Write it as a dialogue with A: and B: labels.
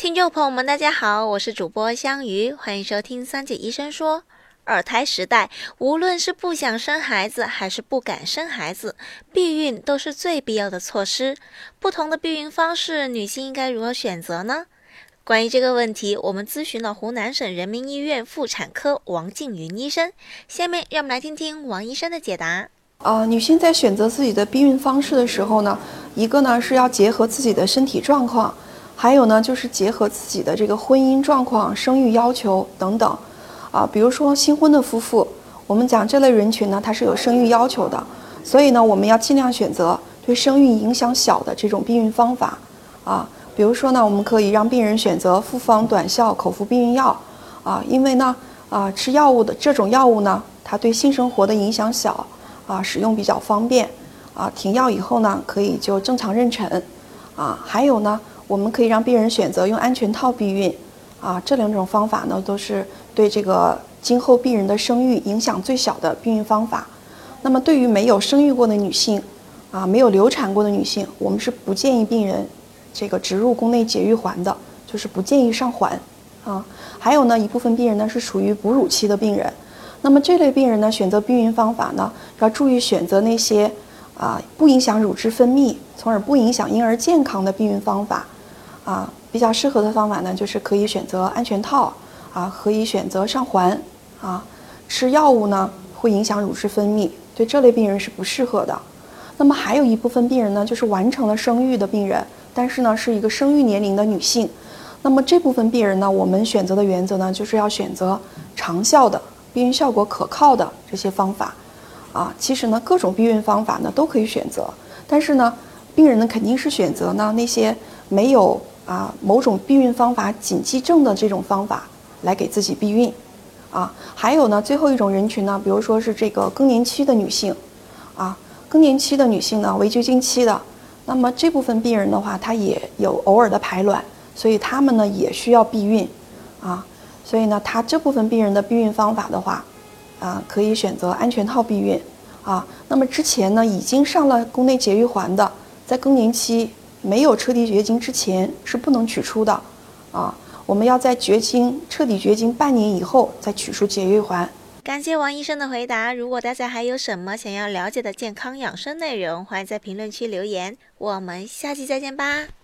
A: 听众朋友们，大家好，我是主播香鱼，欢迎收听三姐医生说。二胎时代，无论是不想生孩子还是不敢生孩子，避孕都是最必要的措施。不同的避孕方式，女性应该如何选择呢？关于这个问题，我们咨询了湖南省人民医院妇产科王静云医生。下面让我们来听听王医生的解答。
B: 呃，女性在选择自己的避孕方式的时候呢，一个呢是要结合自己的身体状况。还有呢，就是结合自己的这个婚姻状况、生育要求等等，啊，比如说新婚的夫妇，我们讲这类人群呢，它是有生育要求的，所以呢，我们要尽量选择对生育影响小的这种避孕方法，啊，比如说呢，我们可以让病人选择复方短效口服避孕药，啊，因为呢，啊，吃药物的这种药物呢，它对性生活的影响小，啊，使用比较方便，啊，停药以后呢，可以就正常妊娠，啊，还有呢。我们可以让病人选择用安全套避孕，啊，这两种方法呢，都是对这个今后病人的生育影响最小的避孕方法。那么，对于没有生育过的女性，啊，没有流产过的女性，我们是不建议病人这个植入宫内节育环的，就是不建议上环，啊。还有呢，一部分病人呢是属于哺乳期的病人，那么这类病人呢，选择避孕方法呢，要注意选择那些啊不影响乳汁分泌，从而不影响婴儿健康的避孕方法。啊，比较适合的方法呢，就是可以选择安全套，啊，可以选择上环，啊，吃药物呢会影响乳汁分泌，对这类病人是不适合的。那么还有一部分病人呢，就是完成了生育的病人，但是呢是一个生育年龄的女性，那么这部分病人呢，我们选择的原则呢，就是要选择长效的避孕效果可靠的这些方法，啊，其实呢各种避孕方法呢都可以选择，但是呢，病人呢肯定是选择呢那些没有。啊，某种避孕方法禁忌症的这种方法来给自己避孕，啊，还有呢，最后一种人群呢，比如说是这个更年期的女性，啊，更年期的女性呢，为绝经期的，那么这部分病人的话，她也有偶尔的排卵，所以她们呢也需要避孕，啊，所以呢，她这部分病人的避孕方法的话，啊，可以选择安全套避孕，啊，那么之前呢已经上了宫内节育环的，在更年期。没有彻底绝经之前是不能取出的，啊，我们要在绝经彻底绝经半年以后再取出节育环。
A: 感谢王医生的回答。如果大家还有什么想要了解的健康养生内容，欢迎在评论区留言。我们下期再见吧。